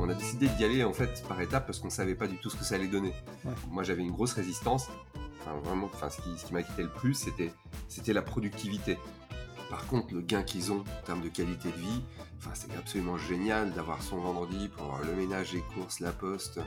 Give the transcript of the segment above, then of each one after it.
on a décidé d'y aller en fait par étapes parce qu'on savait pas du tout ce que ça allait donner. Moi, j'avais une grosse résistance. Enfin, vraiment, enfin, ce qui, ce qui m'inquiétait le plus, c'était, c'était la productivité. Par contre, le gain qu'ils ont en termes de qualité de vie, enfin, c'est absolument génial d'avoir son vendredi pour avoir le ménage, les courses, la poste.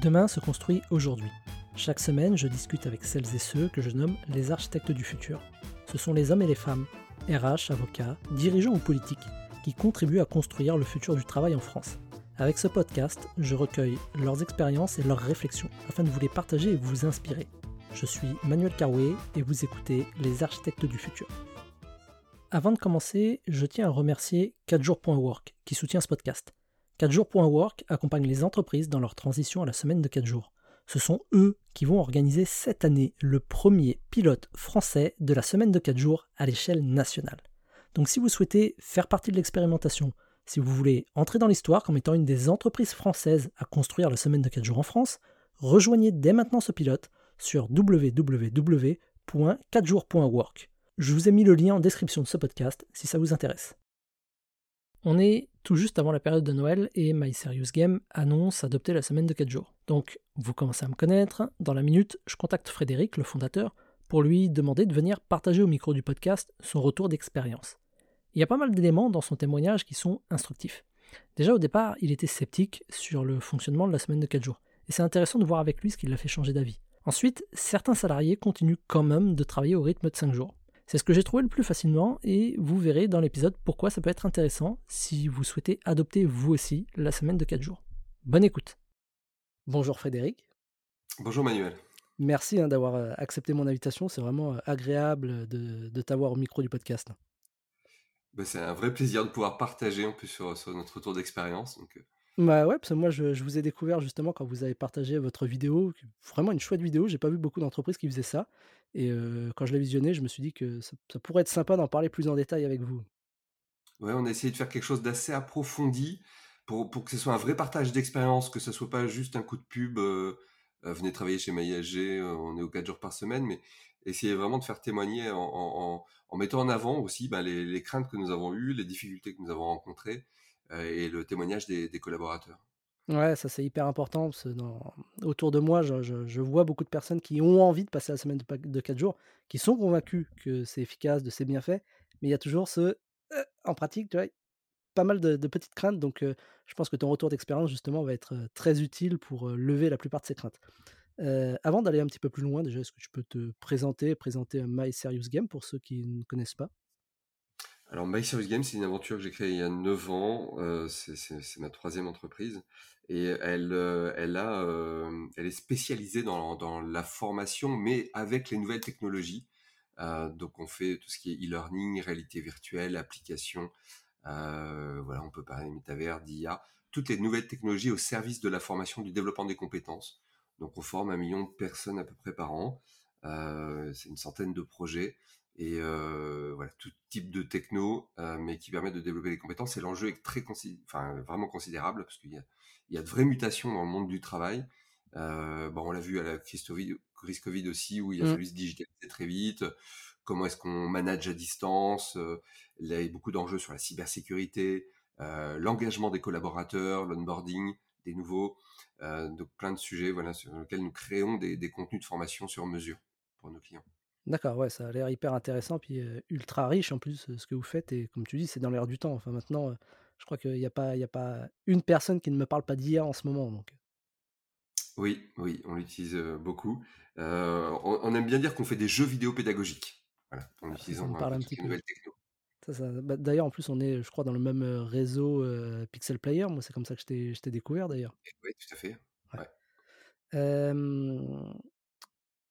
Demain se construit aujourd'hui. Chaque semaine, je discute avec celles et ceux que je nomme les architectes du futur. Ce sont les hommes et les femmes, RH, avocats, dirigeants ou politiques, qui contribuent à construire le futur du travail en France. Avec ce podcast, je recueille leurs expériences et leurs réflexions afin de vous les partager et vous inspirer. Je suis Manuel Carouet et vous écoutez Les Architectes du Futur. Avant de commencer, je tiens à remercier 4jours.work qui soutient ce podcast. 4jours.work accompagne les entreprises dans leur transition à la semaine de 4 jours. Ce sont eux qui vont organiser cette année le premier pilote français de la semaine de 4 jours à l'échelle nationale. Donc si vous souhaitez faire partie de l'expérimentation, si vous voulez entrer dans l'histoire comme étant une des entreprises françaises à construire la semaine de 4 jours en France, rejoignez dès maintenant ce pilote sur www.4jours.work. Je vous ai mis le lien en description de ce podcast si ça vous intéresse. On est tout juste avant la période de Noël et My Serious Game annonce adopter la semaine de 4 jours. Donc, vous commencez à me connaître. Dans la minute, je contacte Frédéric, le fondateur, pour lui demander de venir partager au micro du podcast son retour d'expérience. Il y a pas mal d'éléments dans son témoignage qui sont instructifs. Déjà au départ, il était sceptique sur le fonctionnement de la semaine de 4 jours. Et c'est intéressant de voir avec lui ce qui l'a fait changer d'avis. Ensuite, certains salariés continuent quand même de travailler au rythme de 5 jours. C'est ce que j'ai trouvé le plus facilement et vous verrez dans l'épisode pourquoi ça peut être intéressant si vous souhaitez adopter vous aussi la semaine de 4 jours. Bonne écoute. Bonjour Frédéric. Bonjour Manuel. Merci hein, d'avoir euh, accepté mon invitation. C'est vraiment euh, agréable de, t'avoir au micro du podcast. Bah, c'est un vrai plaisir de pouvoir partager en plus sur, notre tour d'expérience. Donc... Euh. Bah ouais, parce que moi je, vous ai découvert justement quand vous avez partagé votre vidéo, vraiment une chouette vidéo. J'ai pas vu beaucoup d'entreprises qui faisaient ça. Et quand je l'ai visionné, je me suis dit que ça, pourrait être sympa d'en parler plus en détail avec vous. Ouais, on a essayé de faire quelque chose d'assez approfondi pour, pour, que ce soit un vrai partage d'expérience, que ce soit pas juste un coup de pub. venez travailler chez MySG, on est aux 4 jours par semaine, mais essayer vraiment de faire témoigner en, mettant en avant aussi bah, les, craintes que nous avons eues, les difficultés que nous avons rencontrées et le témoignage des, collaborateurs. Ouais, ça c'est hyper important parce que autour de moi, je, vois beaucoup de personnes qui ont envie de passer la semaine de, de 4 jours, qui sont convaincus que c'est efficace, de c'est bien fait, mais il y a toujours ce «Euh, en pratique, tu vois, pas mal de, petites craintes. Donc je pense que ton retour d'expérience justement va être très utile pour lever la plupart de ces craintes. Avant d'aller un petit peu plus loin, déjà, est-ce que tu peux te présenter, présenter My Serious Game pour ceux qui ne connaissent pas? Alors, My Serious Game, c'est une aventure que j'ai créée il y a 9 ans. Euh, c'est ma troisième entreprise. Et elle, euh, elle, a, euh, elle est spécialisée dans, la formation, mais avec les nouvelles technologies. donc, on fait tout ce qui est e-learning, réalité virtuelle, application. voilà, on peut parler métavers, d'IA. Toutes les nouvelles technologies au service de la formation, du développement des compétences. Donc, on forme un million de personnes à peu près par an. c'est une centaine de projets et euh, voilà tout type de techno, euh, mais qui permet de développer les compétences. Et l'enjeu est très enfin vraiment considérable parce qu'il y a, il y a de vraies mutations dans le monde du travail. Euh, bon, on l'a vu à la crise Covid, aussi, où il a mmh. fallu se digitaliser très vite. Comment est-ce qu'on manage à distance? Il y a beaucoup d'enjeux sur la cybersécurité, l'engagement des collaborateurs, l'onboarding des nouveaux, donc plein de sujets voilà, sur lesquels nous créons des, des contenus de formation sur mesure pour nos clients. D'accord, ouais, ça a l'air hyper intéressant, puis ultra riche en plus ce que vous faites. Et comme tu dis, c'est dans l'air du temps. Enfin, maintenant, je crois qu'il n'y a, pas, il a pas une personne qui ne me parle pas d'IA en ce moment. Donc. Oui, oui, on l'utilise beaucoup. on, aime bien dire qu'on fait des jeux vidéo pédagogiques. Voilà, en ah, utilisant parle un petit peu. Bah, d'ailleurs, en plus, on est, je crois, dans le même réseau Pixel Player. Moi, c'est comme ça que je t'ai découvert d'ailleurs. Oui, tout à fait. Ouais.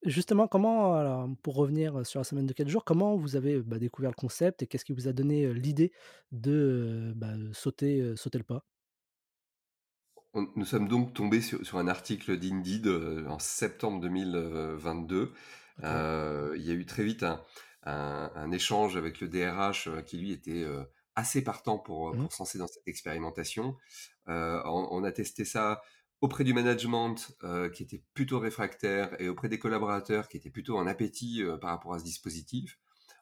Justement, comment, alors, pour revenir sur la semaine de 4 jours, comment vous avez bah, découvert le concept et qu'est-ce qui vous a donné l'idée de bah, sauter, sauter le pas? Nous sommes donc tombés sur, un article d'Indeed en septembre 2022. il y a eu très vite un, échange avec le DRH qui lui était assez partant pour, mmh. pour dans cette expérimentation. on, a testé ça auprès du management euh, qui était plutôt réfractaire et auprès des collaborateurs qui étaient plutôt en appétit euh, par rapport à ce dispositif,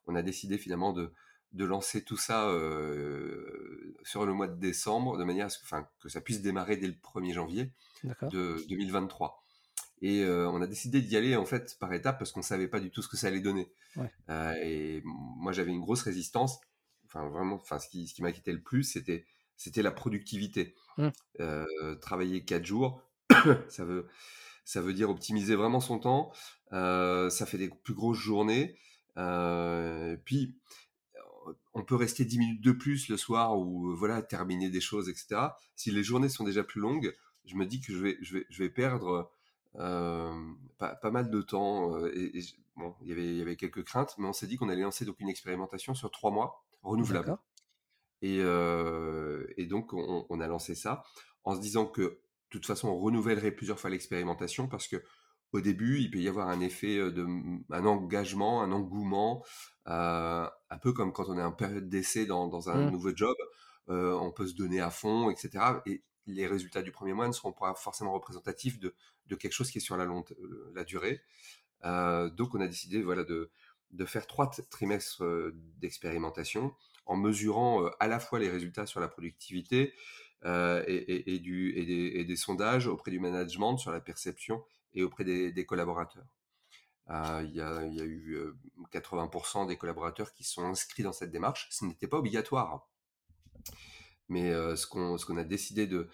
on a décidé finalement de, de lancer tout ça euh, sur le mois de décembre, de manière à ce que, enfin, que ça puisse démarrer dès le 1er janvier de 2023. Et euh, on a décidé d'y aller en fait par étapes parce qu'on savait pas du tout ce que ça allait donner. Euh, et moi j'avais une grosse résistance. Enfin vraiment, enfin ce qui, ce qui m'inquiétait le plus, c'était c'était la productivité. Mmh. travailler quatre jours, ça veut ça veut dire optimiser vraiment son temps. ça fait des plus grosses journées. puis on peut rester 10 minutes de plus le soir ou euh, voilà terminer des choses, etc. Si les journées sont déjà plus longues, je me dis que je vais, je vais, je vais perdre pas, mal de temps. Et, bon, il y avait, il y avait quelques craintes, mais on s'est dit qu'on allait lancer donc une expérimentation sur trois mois renouvelable. Et, et, donc on, a lancé ça en se disant que de toute façon on renouvellerait plusieurs fois l'expérimentation parce que au début, il peut y avoir un effet de un engagement, un engouement, un peu comme quand on est en période d'essai dans, un mmh. nouveau job, on peut se donner à fond, etc. Et les résultats du premier mois ne seront pas forcément représentatifs de, quelque chose qui est sur la, longue, la durée. donc, on a décidé voilà, de, de faire trois trimestres d'expérimentation en mesurant à la fois les résultats sur la productivité et, des, sondages auprès du management sur la perception et auprès des, collaborateurs. Euh, il y, a, eu 80% euh, des collaborateurs qui sont inscrits dans cette démarche. Ce n'était pas obligatoire. Mais euh, ce qu'on a décidé de,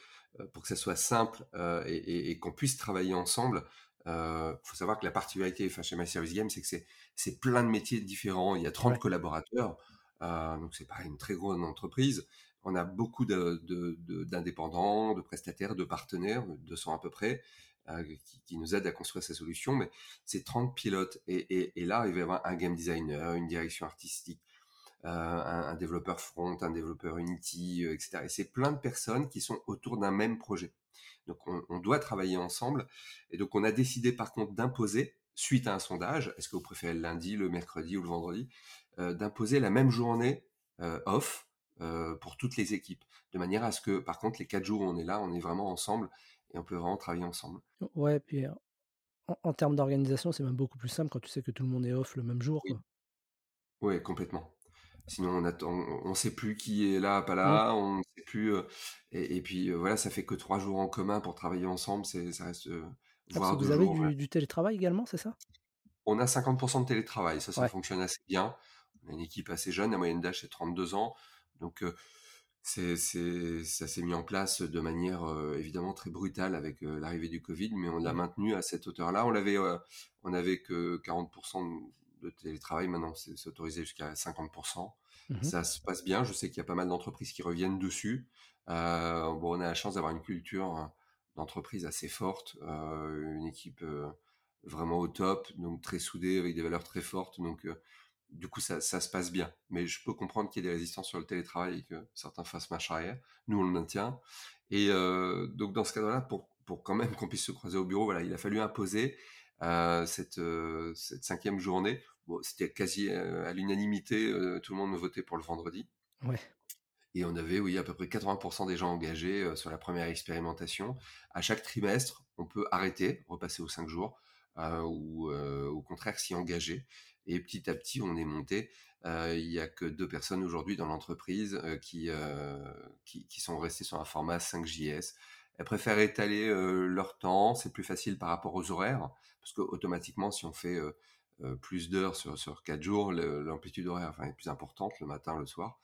pour que ça soit simple et, qu'on puisse travailler ensemble, il faut savoir que la particularité chez My Service Game, c'est que c'est plein de métiers différents. Il y a 30 collaborateurs, donc c'est pas une très grande entreprise. On a beaucoup d'indépendants, de, de, prestataires, de partenaires, 200 à peu près. Euh, qui, nous aide à construire ces solutions, mais c'est 30 pilotes. Et, là, il va y avoir un game designer, une direction artistique, euh, un, développeur front, un développeur Unity, euh, etc. Et c'est plein de personnes qui sont autour d'un même projet. Donc on, doit travailler ensemble. Et donc on a décidé par contre d'imposer, suite à un sondage, est-ce que vous préférez le lundi, le mercredi ou le vendredi, d'imposer la même journée off pour toutes les équipes, de manière à ce que par contre les quatre jours où on est là, on est vraiment ensemble et on peut vraiment travailler ensemble. Ouais, puis en, termes d'organisation, c'est même beaucoup plus simple quand tu sais que tout le monde est off le même jour. Oui, complètement. Sinon, on attend, on sait plus qui est là, pas mmh. là, on ne sait plus. et, puis voilà, ça fait que trois jours en commun pour travailler ensemble, c'est, ça reste. Ah, vous avez du, télétravail également, c'est ça? On a 50% de télétravail, ça, ça fonctionne assez bien. On a une équipe assez jeune, la moyenne d'âge c'est 32 ans, donc c'est, ça s'est mis en place de manière évidemment très brutale avec l'arrivée du Covid, mais on l'a maintenu à cette hauteur-là. On l'avait, on avait que 40% de télétravail, maintenant c'est, autorisé jusqu'à 50%. Mmh ça se passe bien. Je sais qu'il y a pas mal d'entreprises qui reviennent dessus. bon, on a la chance d'avoir une culture d'entreprise assez forte, une équipe vraiment au top, donc très soudée avec des valeurs très fortes. Donc du coup, ça, se passe bien. Mais je peux comprendre qu'il y ait des résistances sur le télétravail et que certains fassent marche arrière. Nous, on le maintient. Et euh, donc, dans ce cadre-là, pour, pour quand même qu'on puisse se croiser au bureau, voilà, il a fallu imposer euh, cette, euh, cette cinquième journée. Bon, C'était quasi à l'unanimité, tout le monde votait pour le vendredi. Ouais. Et on avait, oui, à peu près 80% des gens engagés sur la première expérimentation. À chaque trimestre, on peut arrêter, repasser aux cinq jours, ou au contraire s'y engager. Et petit à petit, on est monté. il n'y a que deux personnes aujourd'hui dans l'entreprise qui, qui, sont restées sur un format 5JS. Elles préfèrent étaler leur temps, c'est plus facile par rapport aux horaires, parce que automatiquement, si on fait plus d'heures sur, sur 4 jours, l'amplitude horaire enfin, est plus importante le matin, le soir.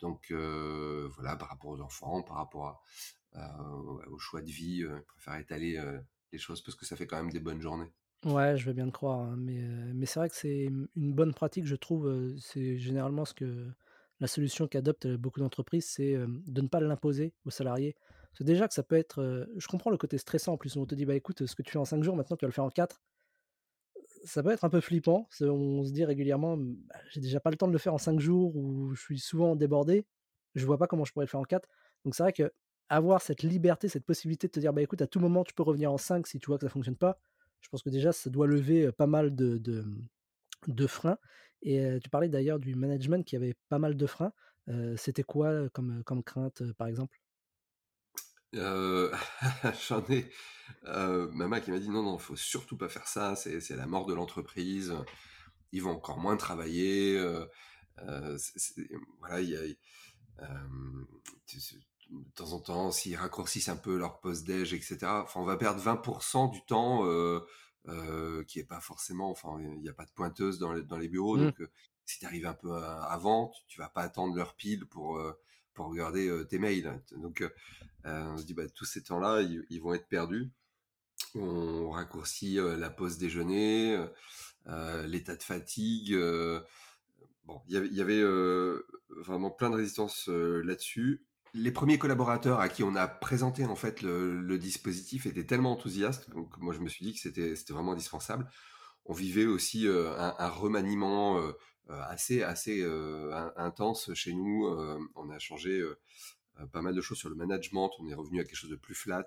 Donc voilà, par rapport aux enfants, par rapport au choix de vie, elles préfèrent étaler les choses parce que ça fait quand même des bonnes journées. Ouais, je veux bien te croire, hein, mais, mais c'est vrai que c'est une bonne pratique, je trouve. C'est généralement ce que la solution qu'adoptent beaucoup d'entreprises, c'est de ne pas l'imposer aux salariés. C'est déjà que ça peut être. je comprends le côté stressant en plus. On te dit, bah écoute, ce que tu fais en 5 jours, maintenant tu vas le faire en 4. Ça peut être un peu flippant. On se dit régulièrement, «Bah, j'ai déjà pas le temps de le faire en 5 jours ou je suis souvent débordé. Je vois pas comment je pourrais le faire en 4. Donc c'est vrai que avoir cette liberté, cette possibilité de te dire, bah écoute, à tout moment tu peux revenir en 5 si tu vois que ça fonctionne pas je pense que déjà, ça doit lever pas mal de, de, freins. Et tu parlais d'ailleurs du management qui avait pas mal de freins. C'était quoi comme, comme crainte, par exemple? J'en ai. ma qui m'a dit non, non, il faut surtout pas faire ça, c'est la mort de l'entreprise. Ils vont encore moins travailler. voilà, il y a de temps en temps, s'ils raccourcissent un peu leur post-déj, etc., enfin, on va perdre 20% du temps qui est pas forcément, enfin, il n'y a pas de pointeuse dans les, dans les bureaux, mmh. donc si tu arrives un peu avant, tu, vas pas attendre leur pile pour, regarder tes mails. Donc, on se dit, bah, tous ces temps-là, ils, vont être perdus. On raccourcit la pause déjeuner, l'état de fatigue. bon, il y avait, vraiment plein de résistance là-dessus les premiers collaborateurs à qui on a présenté en fait le, dispositif étaient tellement enthousiastes, donc moi je me suis dit que c'était vraiment indispensable. On vivait aussi euh, un, remaniement euh, euh, assez assez intense chez nous. on a changé pas mal de choses sur le management. On est revenu à quelque chose de plus flat.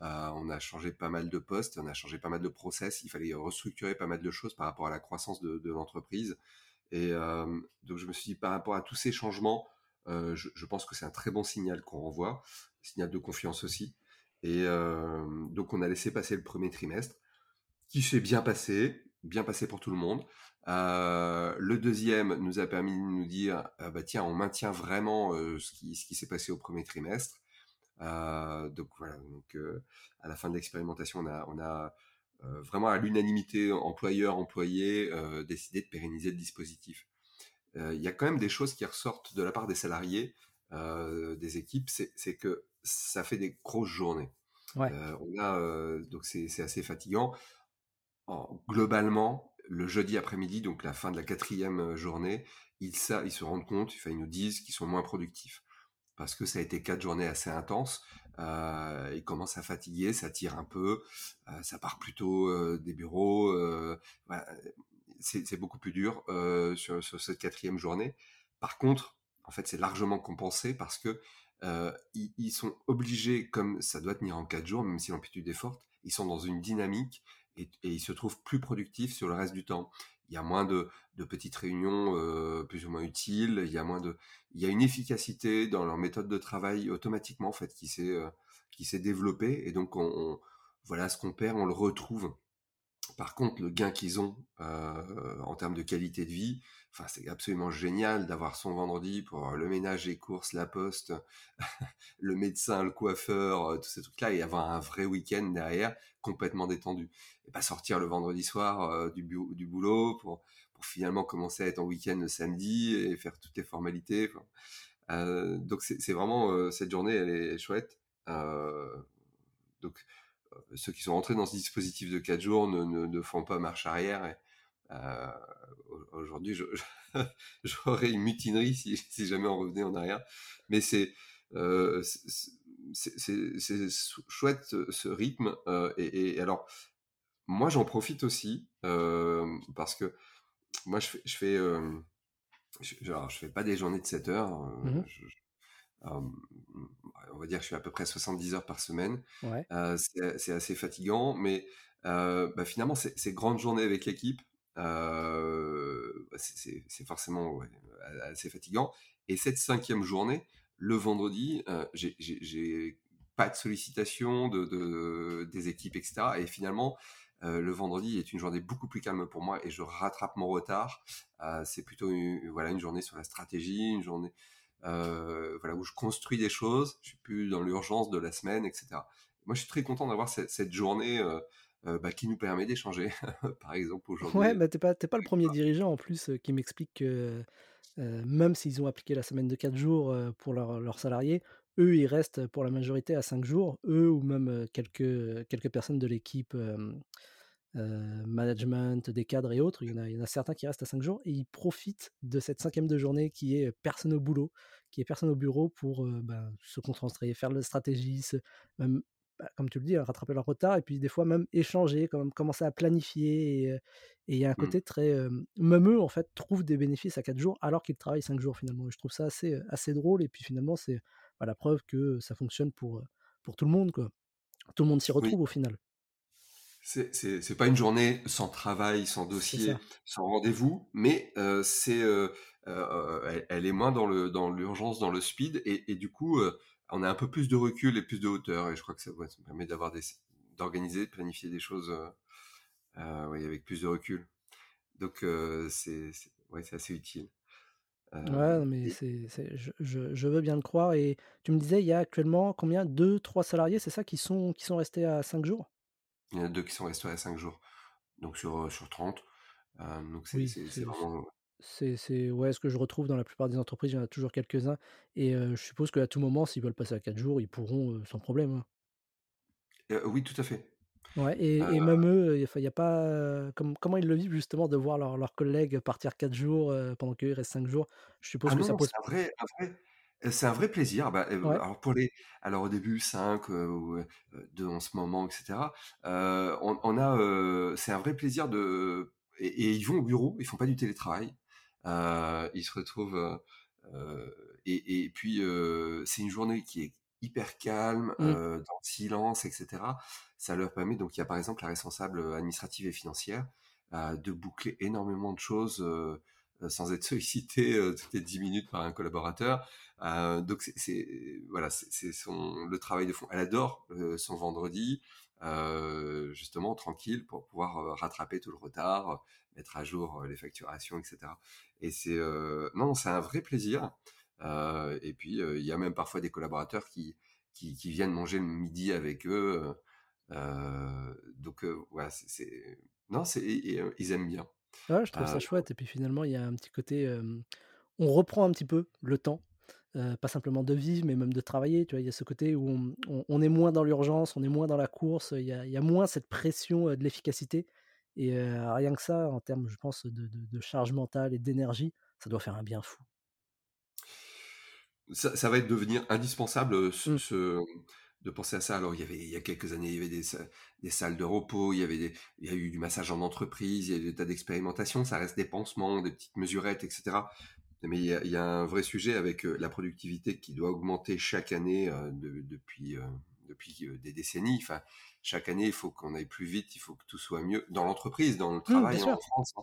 on a changé pas mal de postes, on a changé pas mal de process. Il fallait restructurer pas mal de choses par rapport à la croissance de, l'entreprise. Et donc je me suis dit par rapport à tous ces changements je, pense que c'est un très bon signal qu'on renvoie, signal de confiance aussi. Et donc on a laissé passer le premier trimestre, qui s'est bien passé, bien passé pour tout le monde. Euh, le deuxième nous a permis de nous dire, bah tiens, on maintient vraiment ce qui, ce qui s'est passé au premier trimestre. donc voilà, donc à la fin de l'expérimentation, on a, on a vraiment à l'unanimité employeur-employé décidé de pérenniser le dispositif. Euh, il y a quand même des choses qui ressortent de la part des salariés, euh, des équipes, c'est que ça fait des grosses journées. Euh, on a donc c'est assez fatigant. Globalement, le jeudi après-midi, donc la fin de la quatrième journée, ils, ils se rendent compte, ils nous disent qu'ils sont moins productifs parce que ça a été quatre journées assez intenses. Euh, ils commencent à fatiguer, ça tire un peu, ça part plutôt des bureaux c'est beaucoup plus dur euh, sur, cette quatrième journée. Par contre, en fait, c'est largement compensé parce que euh, ils, sont obligés, comme ça doit tenir en quatre jours, même si l'amplitude est forte, ils sont dans une dynamique et, ils se trouvent plus productifs sur le reste du temps. Il y a moins de, petites réunions euh, plus ou moins utiles. Il y a moins de, il y a une efficacité dans leur méthode de travail automatiquement en fait qui s'est qui s'est développée et donc on, voilà ce qu'on perd, on le retrouve par contre, le gain qu'ils ont euh, en termes de qualité de vie, enfin, c'est absolument génial d'avoir son vendredi pour le ménage, les courses, la poste, le médecin, le coiffeur, tous ces trucs-là, et avoir un vrai week-end derrière complètement détendu. Et pas sortir le vendredi soir du, du, boulot pour, pour finalement commencer à être en week-end le samedi et faire toutes les formalités. donc c'est vraiment cette journée, elle est chouette. donc ceux qui sont rentrés dans ce dispositif de 4 jours ne, ne, font pas marche arrière. Euh, Aujourd'hui, j'aurais une mutinerie si, si, jamais on revenait en arrière. Mais c'est euh, c'est chouette ce rythme. Euh, et, alors, moi, j'en profite aussi euh, parce que moi, je fais, je fais, je, je fais pas des journées de 7 heures. Mmh je, on va dire que je suis à peu près 70 heures par semaine. c'est assez fatigant, mais bah, finalement, ces grandes journées avec l'équipe, c'est forcément assez fatigant. Et cette cinquième journée, le vendredi, j'ai pas de sollicitation de, des équipes, etc. Et finalement, le vendredi est une journée beaucoup plus calme pour moi et je rattrape mon retard. c'est plutôt voilà, une journée sur la stratégie, une journée euh, voilà, où je construis des choses, je suis plus dans l'urgence de la semaine, etc. Moi, je suis très content d'avoir cette, journée euh, euh, bah, qui nous permet d'échanger, par exemple aujourd'hui. Ouais, bah, t'es pas, pas le premier dirigeant en plus qui m'explique que même s'ils ont appliqué la semaine de 4 jours pour leurs salariés, eux, ils restent pour la majorité à 5 jours, eux ou même quelques, quelques personnes de l'équipe euh, management, des cadres et autres. Il y, en a, il y en a certains qui restent à 5 jours et ils profitent de cette cinquième de journée qui est personne au boulot, qui est personne au bureau pour euh, ben, se concentrer, faire de la stratégie, même, bah, comme tu le dis, rattraper leur retard et puis des fois même échanger, comme, commencer à planifier. Et, il y a un mmh. côté très. même eux, en fait, trouvent des bénéfices à 4 jours alors qu'ils travaillent 5 jours finalement. Et je trouve ça assez, assez drôle et puis finalement, c'est bah, la preuve que ça fonctionne pour, pour tout le monde. Quoi. Tout le monde s'y retrouve au final. C'est pas une journée sans travail, sans dossier, sans rendez-vous, mais euh, c'est euh, euh, elle, est moins dans l'urgence, dans le speed, et, du coup, on a un peu plus de recul et plus de hauteur, et je crois que ça, permet d'avoir des d'organiser, de planifier des choses avec plus de recul. Donc c'est ouais, c'est assez utile. Ouais, mais c'est c'est je je je veux bien le croire et tu me disais, il y a actuellement combien? deux trois salariés, c'est ça, qui sont qui sont restés à 5 jours? Il y en a 2 qui sont restés à 5 jours, donc sur, sur 30, hem, donc Oui, c'est vraiment c'est c'est ouais, ce que je retrouve dans la plupart des entreprises, il y en a toujours quelques-uns et je suppose qu'à tout moment, s'ils veulent passer à 4 jours, ils pourront, sans problème, hein? oui, tout à fait. Ouais et et même eux, il y a pas, comment ils le vivent justement de voir leurs leurs collègues partir 4 jours, pendant qu'eux, restent 5 jours? Je suppose ah que non, ça pose c'est un vrai un vrai c'est un vrai plaisir. Bah, ouais, alors pour les alors au début 5, heu, ou, heu, 2 en ce moment et cetera, heu, on on a, c'est un vrai plaisir de et et ils vont au bureau, ils font pas du télétravail. Ils se retrouvent, heu heu et et puis, heu, c'est une journée qui est hyper calme, mmh, dans le silence et cetera. Ça leur permet donc il y a par exemple la responsable, administrative et financière, de boucler énormément de choses, sans être sollicitée, heu, toutes les 10 minutes par un collaborateur. Heu, donc c'est voilà, c'est son le travail de fond. Elle adore, son vendredi, justement tranquille pour pouvoir, rattraper tout le retard, mettre à jour, les facturations et cetera et c'est, non, c'est un vrai plaisir, et puis, il y a même parfois des collaborateurs qui qui qui viennent manger le midi avec eux, donc voilà, c'est non, c'est ils aiment bien. Ouais, je trouve Heu, ça chouette et puis finalement, il y a un petit côté, on reprend un petit peu le temps, pas simplement de vivre, mais même de travailler, tu vois? Il y a ce côté où on on on est moins dans l'urgence, on est moins dans la course, il y a il y a moins cette pression, de l'efficacité et rien que ça, en termes, je pense, de de de charge mentale et d'énergie, ça doit faire un bien fou. Ça ça va être devenir indispensable, ce Mmh. ce de penser à ça. Alors il y avait il y a quelques années, il y avait des des salles de repos, il y avait des il y a eu du massage en entreprise, il y a eu des tas d'expérimentations, ça reste des pansements, des petites mesurettes et cetera. Mais il y a il y a un vrai sujet avec, heu, la productivité qui doit augmenter chaque année, de depuis, heu, depuis, des décennies. Enfin, chaque année, il faut qu'on aille plus vite, il faut que tout soit mieux dans l'entreprise, dans le Mmh, travail, en France, hein.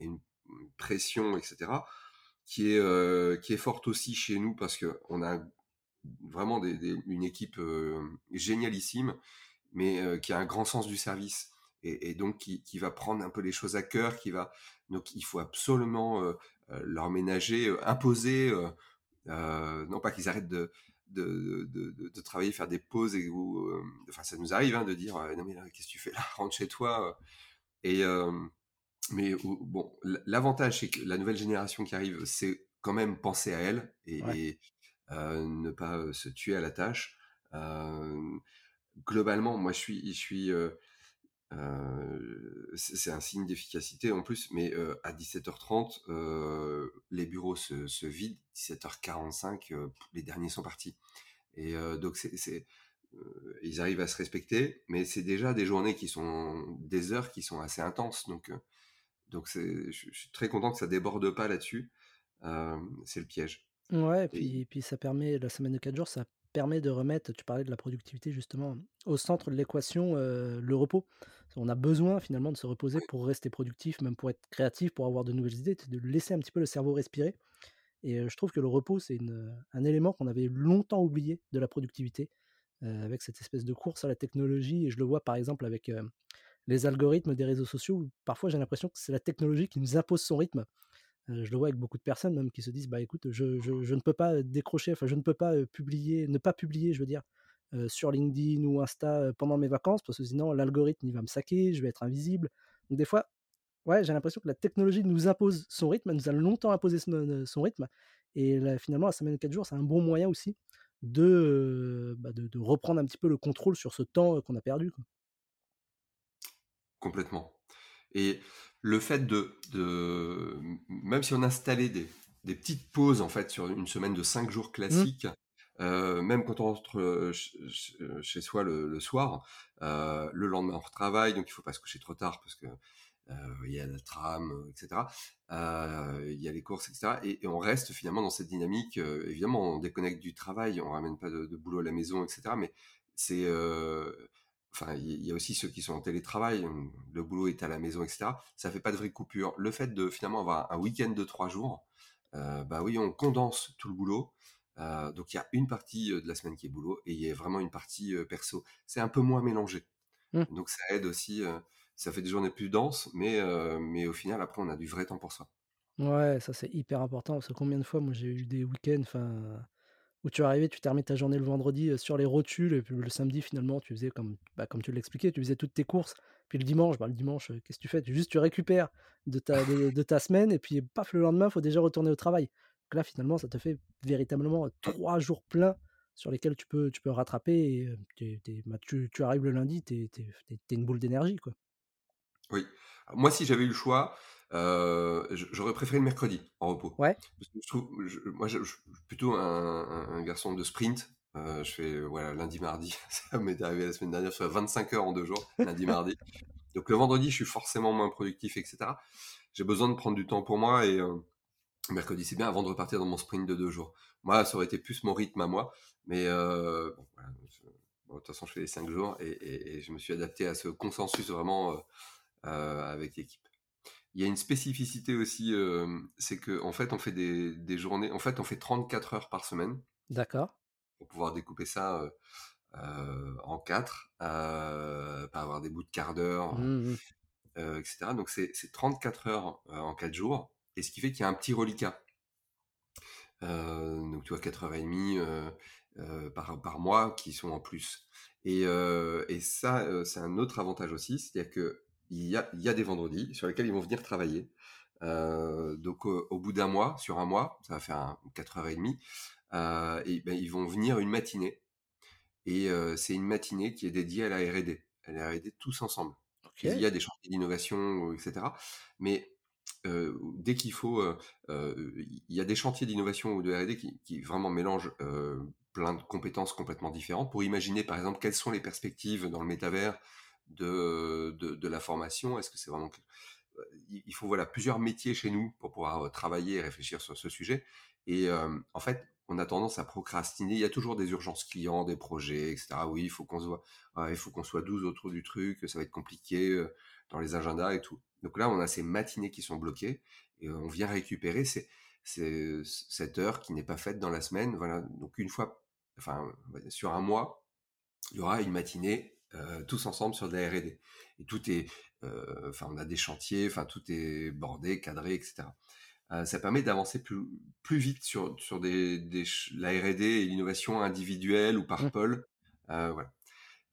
A une une pression et cetera qui est, qui est forte aussi chez nous parce qu'on a vraiment des des une équipe, heu, génialissime, mais heu, qui a un grand sens du service et et donc qui qui va prendre un peu les choses à cœur, qui va donc il faut absolument, heu, leur ménager, imposer, non pas qu'ils arrêtent de de de de de travailler, faire des pauses et hem, enfin ça nous arrive, hein, de dire: «Heu, non mais qu'est-ce que tu fais là? Rentre chez toi», et mais bon, l'avantage, c'est que la nouvelle génération qui arrive, c'est quand même penser à elle Ouais. et ne pas, heu, se tuer à la tâche. Hem, globalement, moi, je suis c'est un signe d'efficacité en plus, mais à 17:30, heu, les bureaux se se vident. 17:45, heu, les derniers sont partis et donc ils arrivent à se respecter, mais c'est déjà des journées qui sont des heures qui sont assez intenses donc donc je suis très content que ça déborde pas là-dessus, c'est le piège Ouais, et puis et puis ça permet la semaine de 4 jours, ça permet de remettre tu parlais de la productivité justement, au centre de l'équation, le repos. On a besoin finalement de se reposer pour rester productif, même pour être créatif, pour avoir de nouvelles idées, de laisser un petit peu le cerveau respirer et je trouve que le repos, c'est un élément qu'on avait longtemps oublié de la productivité, avec cette espèce de course à la technologie et je le vois par exemple avec, les algorithmes des réseaux sociaux où parfois j'ai l'impression que c'est la technologie qui nous impose son rythme. Je le vois avec beaucoup de personnes même qui se disent: «Bah, écoute, je je ne peux pas, décrocher, enfin, je ne peux pas, publier ne pas publier, je veux dire, sur LinkedIn ou Insta, pendant mes vacances parce que sinon l'algorithme, il va me saquer, je vais être invisible». Donc des fois, ouais, j'ai l'impression que la technologie nous impose son rythme, elle nous a longtemps imposé son, rythme et finalement, la semaine de 4 jours, c'est un bon moyen aussi bah, de de reprendre un petit peu le contrôle sur ce temps, qu'on a perdu, complètement et le fait de même si on installait des petites pauses, en fait, sur une semaine de 5 jours classiques, heu, même quand on rentre, ch heu, chez soi le soir, le lendemain on retravaille, donc il faut pas se coucher trop tard parce que, il y a la tram, heu, et cetera. Heu, il y a les courses et cetera et on reste finalement dans cette dynamique, évidemment on déconnecte du travail, on ramène pas de boulot à la maison et cetera, mais c'est, enfin il y a aussi ceux qui sont en télétravail, hem, le boulot est à la maison et cetera. Ça fait pas de vraie coupure. Le fait de finalement avoir un week-end de 3 jours, heu, bah, oui, on condense tout le boulot, heu, donc il y a une partie, de la semaine qui est boulot et il y a vraiment une partie, perso. C'est un peu moins mélangé. Mmh. Donc ça aide aussi, ça fait des journées plus denses, mais au final, après, on a du vrai temps pour soi. Ouais, ça c'est hyper important parce que combien de fois moi j'ai eu des week-ends, enfin, où tu arrivais, tu terminais ta journée le vendredi, heu, sur les rotules et puis le samedi finalement tu faisais comme bah, comme tu l'expliquais, tu faisais toutes tes courses. Puis le dimanche, bah, le dimanche, heu, qu'est-ce que tu fais? Tu juste tu récupères de ta semaine et puis paf, le lendemain, faut déjà retourner au travail. Là, finalement, ça te fait véritablement, 3 jours pleins sur lesquels tu peux rattraper et bah, tu arrives le lundi, tu es une boule d'énergie, quoi. Oui. Moi, si j'avais eu le choix, je j'aurais préféré le mercredi en repos. Ouais, Parce que je trouve je moi, je je suis plutôt un un un garçon de sprint. Heu, je fais, heu, voilà, lundi, mardi. Ça m'est arrivé la semaine dernière, je fais 25 heures en 2 jours, lundi, mardi. Donc le vendredi, je suis forcément moins productif et cetera. J'ai besoin de prendre du temps pour moi et mercredi, c'est bien avant de repartir dans mon sprint de 2 jours. Moi, ça aurait été plus mon rythme à moi, mais heu, bon, voilà, je bon, de toute façon, je fais les 5 jours et et et je me suis adapté à ce consensus vraiment, avec l'équipe. Il y a une spécificité aussi, hem, c'est qu'en fait, on fait des des journées en fait, on fait 34 heures par semaine d'accord. pour pouvoir découper ça, heu heu, en 4, heu, pas avoir des bouts de quart d'heure, Mmh mh. heu et cetera. Donc c'est c'est 34 heures, heu, en 4 jours et ce qui fait qu'il y a un petit reliquat. Donc tu vois 4:30, heu heu, par par mois qui sont en plus et et ça, c'est un autre avantage aussi, c'est-à-dire qu'il y a il y a des vendredis sur lesquels ils vont venir travailler. Heu, donc au au bout d'un mois, sur un mois, ça va faire un 4:30, heu et ben, ils vont venir une matinée et c'est une matinée qui est dédiée à la R&D, à la R&D tous ensemble. Il y a des chantiers d'innovation, heu, et cetera, mais dès qu'il faut, il y a des chantiers d'innovation ou de R&D qui qui vraiment mélangent, plein de compétences complètement différentes pour imaginer, par exemple, quelles sont les perspectives dans le métavers de de la formation. Est-ce que c'est vraiment euh, il faut voilà plusieurs métiers chez nous pour pouvoir euh, travailler et réfléchir sur ce sujet. Et euh, en fait, on a tendance à procrastiner. Il y a toujours des urgences clients, des projets, etc. Oui, il faut qu'on voit, ouais, il faut qu'on soit 12 autour du truc, ça va être compliqué euh, dans les agendas et tout. Donc là, on a ces matinées qui sont bloquées et on vient récupérer cette heure qui n'est pas faite dans la semaine. Voilà. Donc une fois, enfin, sur un mois, il y aura une matinée euh, tous ensemble sur de la R&D. Et tout est, euh, enfin, on a des chantiers, enfin, tout est bordé, cadré, etc. Euh, ça permet d'avancer plus, plus vite sur, sur des, des la R&D et l'innovation individuelle ou par Mmh. pôle. Voilà.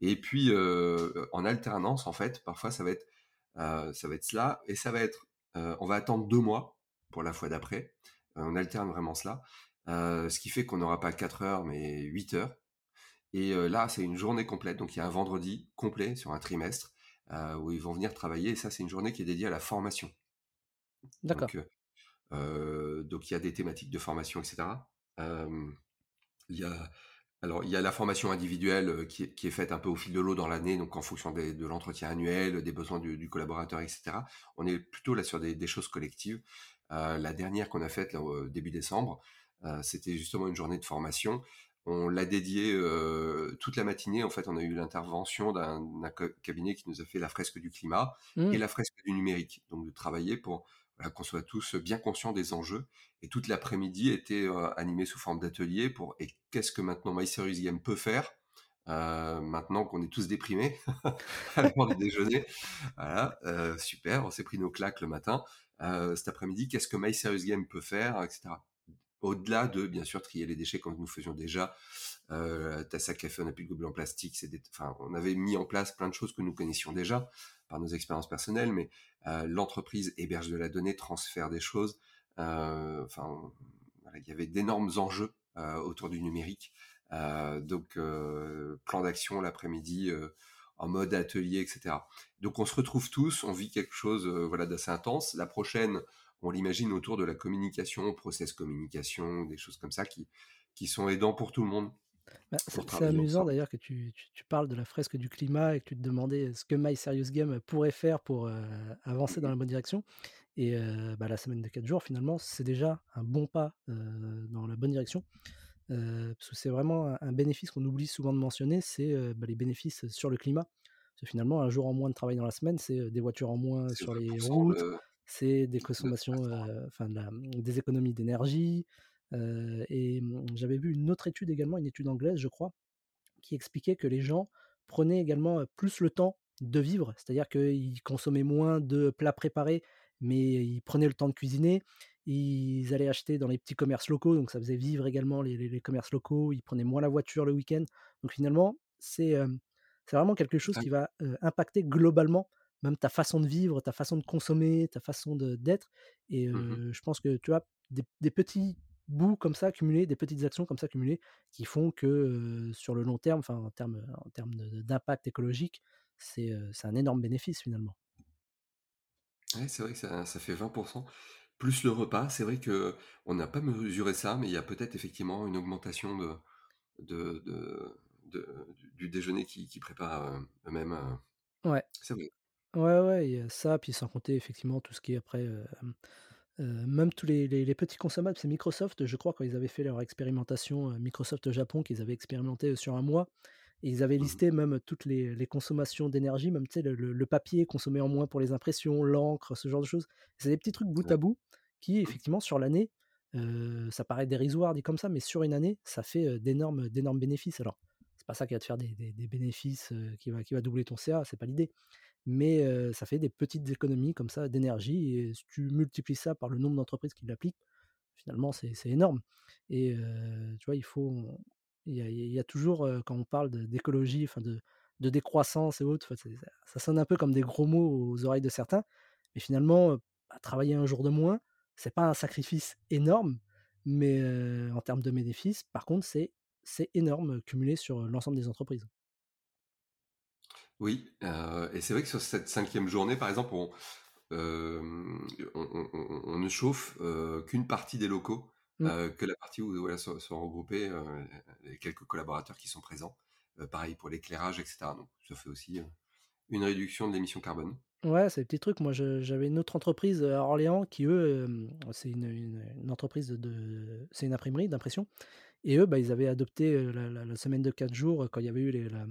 Et puis en alternance, en fait, parfois ça va être, ça va être cela et ça va être, on va attendre deux mois pour la fois d'après. On alterne vraiment cela, euh, ce qui fait qu'on n'aura pas 4 heures mais 8 heures et euh, là, c'est une journée complète. Donc, il y a un vendredi complet sur un trimestre euh, où ils vont venir travailler. Et ça, c'est une journée qui est dédiée à la formation. D'accord. Donc, euh, donc il y a des thématiques de formation, etc. Il y a, alors, il y a la formation individuelle qui est, qui est faite un peu au fil de l'eau dans l'année, donc en fonction des- de l'entretien annuel, des besoins du, du collaborateur, etc. On est plutôt là sur des, des choses collectives. Euh, la dernière qu'on a faite là, au début décembre, euh, c'était justement une journée de formation. On l'a dédiée euh, toute la matinée. En fait, on a eu l'intervention d'un cabinet qui nous a fait la fresque du climat et Mmh. la fresque du numérique. Donc, de travailler pour voilà, qu'on soit tous bien conscients des enjeux et toute l'après-midi était euh, animée sous forme d'atelier pour et qu'est-ce que maintenant My Game peut faire euh, maintenant qu'on est tous déprimés à l'heure du déjeuner. Voilà, euh, super, on s'est pris nos claques le matin. Euh, cet après-midi, qu'est-ce que My Serious Game peut faire, etc. Au-delà de, bien sûr, trier les déchets comme nous faisions déjà, euh, tasse à café, on n'a plus de gobelets en plastique, c'est enfin, on avait mis en place plein de choses que nous connaissions déjà par nos expériences personnelles, mais euh, l'entreprise héberge de la donnée, transfère des choses, euh, enfin, il y avait d'énormes enjeux euh, autour du numérique, donc plan d'action l'après-midi en mode atelier, etc. Donc on se retrouve tous, on vit quelque chose voilà d'assez intense. La prochaine, on l'imagine autour de la communication, process communication, des choses comme ça qui qui sont aidants pour tout le monde Bah, c'est amusant d'ailleurs que tu tu tu parles de la fresque du climat et que tu te demandais, ce que My Serious Game pourrait faire pour, heu, avancer dans la bonne direction et heu, bah, la semaine de 4 jours finalement, c'est déjà un bon pas, heu, dans la bonne direction. Parce que c'est vraiment un un bénéfice qu'on oublie souvent de mentionner, c'est, bah, les bénéfices sur le climat. Parce que finalement, un jour en moins de travail dans la semaine, c'est, des voitures en moins sur les 20 routes, de c'est des de consommations, enfin de la des économies d'énergie, et mmh, j'avais vu une autre étude également, une étude anglaise, je crois, qui expliquait que les gens prenaient également, plus le temps de vivre. C'est-à-dire qu'ils consommaient moins de plats préparés mais ils prenaient le temps de cuisiner. Ils allaient acheter dans les petits commerces locaux, donc ça faisait vivre également les, les- les commerces locaux. Ils prenaient moins la voiture le week-end. Donc finalement, c'est euh, vraiment quelque chose qui va euh, impacter globalement même ta façon de vivre, ta façon de consommer, ta façon d'être. Et mmh je pense que tu vois, des, des petits bouts comme ça accumulés, des petites actions comme ça accumulées, qui font que euh, sur le long terme, enfin en termes, en d'impact écologique, c'est euh, un énorme bénéfice finalement. Ouais, c'est vrai que ça ça fait 20% plus le repas. C'est vrai que on n'a pas mesuré ça, mais il y a peut-être effectivement une augmentation de de de de du déjeuner qu'ils qu'ils préparent, eux-mêmes, Ouais, c'est vrai. Ouais, ouais, il y a ça, puis sans compter effectivement tout ce qui est après, euh, euh, même tous les, les- les petits consommables, c'est Microsoft, je crois, quand ils avaient fait leur expérimentation, euh, Microsoft Japon, qu'ils avaient expérimenté sur un mois, et ils avaient Mmh listé même toutes les, les consommations d'énergie, même tu sais, le, le- le papier consommé en moins pour les impressions, l'encre, ce genre de choses. C'est des petits trucs bout Ouais. à bout qui, Mmh. effectivement, sur l'année, euh, ça paraît dérisoire dit comme ça, mais sur une année, ça fait euh, d'énormes, d'énormes bénéfices. Alors, c'est pas ça qui va te faire des, des- des bénéfices, euh, qui va, qui va doubler ton CA, c'est pas l'idée mais ça fait des petites économies comme ça d'énergie et si tu multiplies ça par le nombre d'entreprises qui l'appliquent, finalement c'est énorme et tu vois, il faut il y a toujours, quand on parle d'écologie, enfin de de décroissance et autres, ça sonne un peu comme des gros mots aux oreilles de certains, mais finalement, bah, travailler un jour de moins, c'est pas un sacrifice énorme, mais en termes de bénéfices, par contre, c'est énorme, cumulé sur, l'ensemble des entreprises. Oui, heu et c'est vrai que sur cette cinquième journée, par exemple, on, hem, on on on on ne chauffe, heu, qu'une partie des locaux, Mmh. que la partie où voilà sont sont regroupés, les quelques collaborateurs qui sont présents. Pareil pour l'éclairage et cetera, donc ça fait aussi, une réduction de l'émission carbone. Ouais, c'est des petits trucs. Moi, j'avais une autre entreprise, à Orléans qui eux, c'est une une une entreprise de de c'est une imprimerie d'impression et eux, bah, ils avaient adopté, la la la semaine de 4 jours, quand il y avait eu les la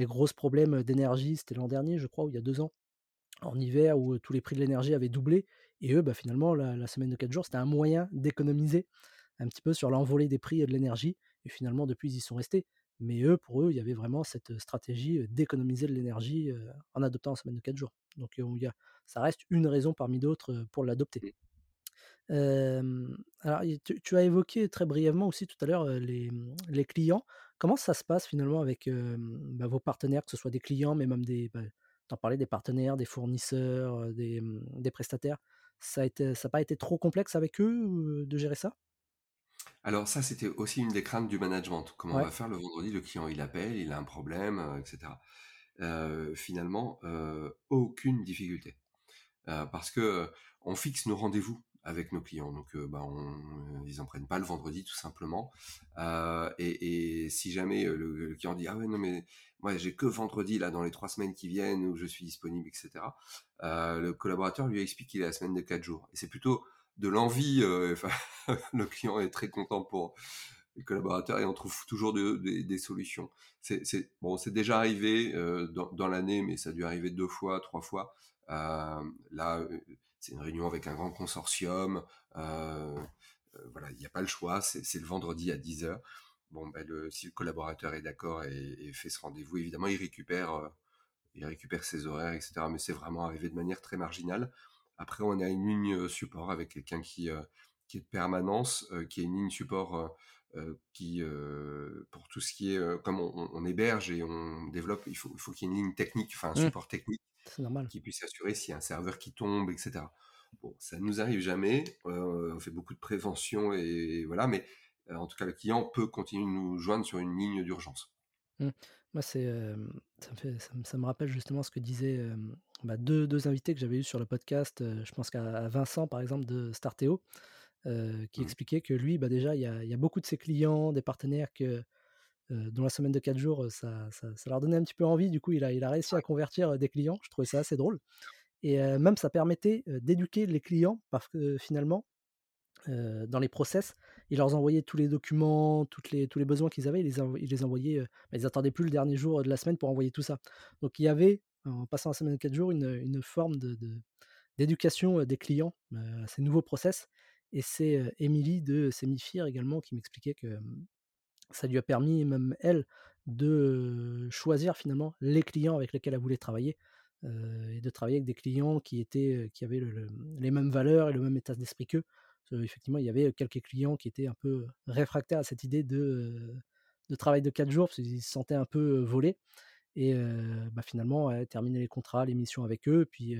les grosses problèmes, d'énergie. C'était l'an dernier, je crois, ou il y a 2 ans, en hiver où, tous les prix de l'énergie avaient doublé et eux, bah, finalement, la la semaine de 4 jours, c'était un moyen d'économiser un petit peu sur l'envolée des prix, de l'énergie et finalement depuis, ils y sont restés. Mais eux, pour eux, il y avait vraiment cette, stratégie, d'économiser de l'énergie, en adoptant la semaine de 4 jours. Donc, il y a ça reste une raison parmi d'autres, pour l'adopter. Mmh. Alors et tu tu as évoqué très brièvement aussi tout à l'heure, les, mmh, les clients. Comment ça se passe finalement avec, bah, vos partenaires, que ce soit des clients, mais même des bah, tu en parlais des partenaires, des fournisseurs, des, mmh, des prestataires? Ça a été ça a pas été trop complexe avec eux, de gérer ça? Alors ça, c'était aussi une des craintes du management. Comment on va faire le vendredi? Le client, il appelle, il a un problème, heu et cetera. Heu, finalement, aucune difficulté. Parce que, on fixe nos rendez-vous avec nos clients, donc heu, bah, on ils en prennent pas le vendredi tout simplement. Heu et si jamais, le client dit: «Ah ouais, non mais moi j'ai que vendredi là dans les 3 semaines qui viennent où je suis disponible» et cetera. Heu, le collaborateur lui explique qu'il a la semaine de 4 jours et c'est plutôt de l'envie, le client est très content pour les collaborateurs et on trouve toujours de des solutions. C'est bon, c'est déjà arrivé, dans dans l'année, mais ça a dû arriver 2 fois, 3 fois. Là, c'est une réunion avec un grand consortium, heu heu, voilà, il n'y a pas le choix, c'est le vendredi à 10:00. Bon, bah, le si le collaborateur est d'accord et et fait ce rendez-vous, évidemment, il récupère, heu, il récupère ses horaires et cetera, mais c'est vraiment arrivé de manière très marginale. Après, on a une ligne, support avec quelqu'un qui, est de permanence, qui est une ligne support, qui, pour tout ce qui est, comme on héberge et on développe, il faut il faut qu'il y ait une ligne technique, enfin un Mmh, support technique c'est normal. qui puisse assurer s'il y a un serveur qui tombe et cetera. Bon, ça ne nous arrive jamais, heu, on fait beaucoup de prévention et voilà, mais, heu, en tout cas, le client peut continuer de nous joindre sur une ligne d'urgence. Mmh. Moi, c'est, ça me fait ça me ça me rappelle justement ce que disaient, bah, 2- 2 invités que j'avais eus sur le podcast, heu, je pense qu'à Vincent, par exemple, de Starteo, qui Mmh. expliquait que lui, bah, déjà, il y y a beaucoup de ses clients, des partenaires que, heu, dont la semaine de 4 jours, heu, ça ça ça leur donnait un petit peu envie. Du coup, il a il a réussi à convertir, heu, des clients. Je trouvais ça assez drôle et même ça permettait, d'éduquer les clients parce que finalement, dans les process, il leur envoyait tous les documents, toutes les tous les besoins qu'ils avaient, il les il les envoyait, bah, ils attendaient plus le dernier jour, de la semaine pour envoyer tout ça. Donc il y avait, en passant la semaine de 4 jours, une, une forme de d'éducation, des clients, à ces nouveaux process et c'est, Émilie de Semifir également qui m'expliquait que, ça lui a permis même elle de, choisir finalement les clients avec lesquels elle voulait travailler. et de travailler avec des clients qui étaient qui avaient les mêmes valeurs et le même état d'esprit qu'eux. effectivement, il y avait quelques clients qui étaient un peu réfractaires à cette idée de, de travail de 4 jours parce qu'ils se sentaient un peu volés. Et bah, finalement, terminer les contrats, les missions avec eux, puis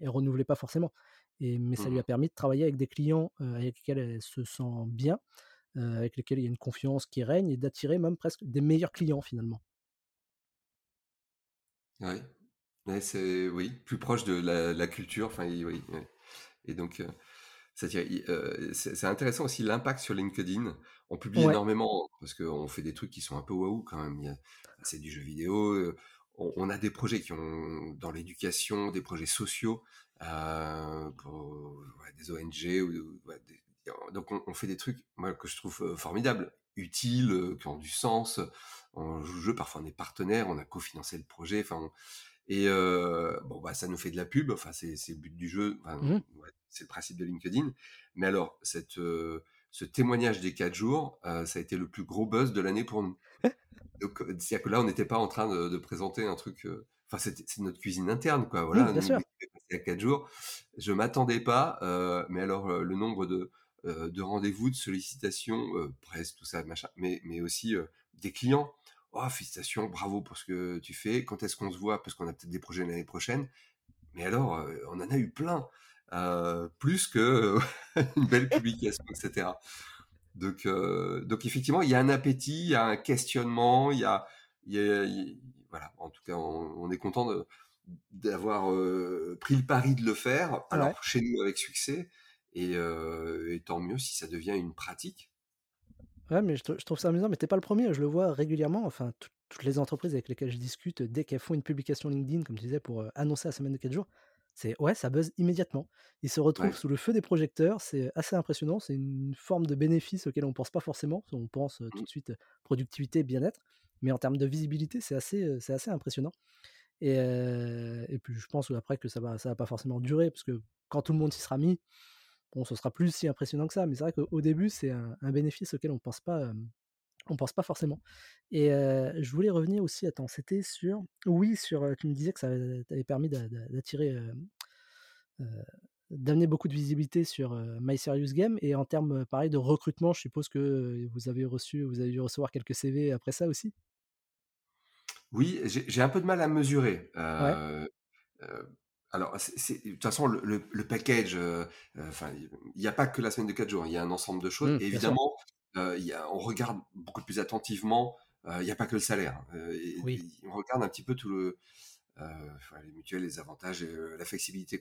et, renouvelait pas forcément. Et, mais ça lui a Mmh permis de travailler avec des clients avec lesquels elle se sent bien, avec lesquels il y a une confiance qui règne et d'attirer même presque des meilleurs clients finalement. Oui. Ouais, c'est oui, plus proche de la, la culture. Enfin, oui. Et donc, c'est intéressant aussi l'impact sur LinkedIn. On publie Ouais. énormément parce qu'on fait des trucs qui sont un peu waouh quand même. C'est du jeu vidéo. On, a des projets qui ont dans l'éducation, des projets sociaux pour des ONG ou donc on, fait des trucs moi, que je trouve formidables, utiles, qui ont du sens. On joue le jeu, parfois on est partenaire, on a cofinancé le projet. Enfin, et bon, bah, ça nous fait de la pub. Enfin, c'est le but du jeu. Mmh c'est le principe de LinkedIn. Mais alors, cette, ce témoignage des quatre jours, ça a été le plus gros buzz de l'année pour nous. Donc, c'est-à-dire que là, on n'était pas en train de, présenter un truc. Enfin, c'est notre cuisine interne, quoi. Voilà, bien nous, sûr. il y a quatre jours. Je m'attendais pas, mais alors le nombre de, de rendez-vous, de sollicitations, presse, tout ça, machin, mais, mais aussi des clients oh félicitations, bravo pour ce que tu fais. Quand est-ce qu'on se voit? Parce qu'on a peut-être des projets l'année prochaine. Mais alors, euh, on en a eu plein, euh, plus que une belle publication, etc. Donc, euh, donc effectivement, il y a un appétit, il y a un questionnement, il y a, voilà. En tout cas, on, est content d'avoir pris le pari de le faire. Alors chez nous avec succès, et, et, tant mieux si ça devient une pratique. Ouais, mais je, trouve ça amusant, mais t'es pas le premier, je le vois régulièrement. Enfin, toutes les entreprises avec lesquelles je discute, dès qu'elles font une publication LinkedIn, comme tu disais, pour annoncer la semaine de 4 jours, c'est ouais, ça buzz immédiatement. Ils se retrouvent sous le feu des projecteurs, c'est assez impressionnant. C'est une forme de bénéfice auquel on pense pas forcément. On pense tout mmh. de suite productivité, bien-être, mais en termes de visibilité, c'est assez, c'est assez impressionnant. Et, et, puis je pense après que ça va, ça va pas forcément durer, parce que quand tout le monde s'y sera mis, bon, ce sera plus si impressionnant que ça, mais c'est vrai qu'au début, c'est un, bénéfice auquel on pense pas, on pense pas forcément. Et je voulais revenir aussi, attends, c'était sur, oui, sur, tu me disais que ça t'avait permis d'attirer, d'amener beaucoup de visibilité sur My Serious Game, et en termes, pareil, de recrutement, je suppose que vous avez reçu, vous avez dû recevoir quelques CV après ça aussi? Oui, j'ai un peu de mal à mesurer. Ouais. Alors, de toute façon, le, package, euh, euh, il n'y a pas que la semaine de 4 jours, il y a un ensemble de choses. Mmh, évidemment, euh, y a, on regarde beaucoup plus attentivement, il n'y a pas que le salaire. oui. on regarde un petit peu tout le, les mutuelles, les avantages, la flexibilité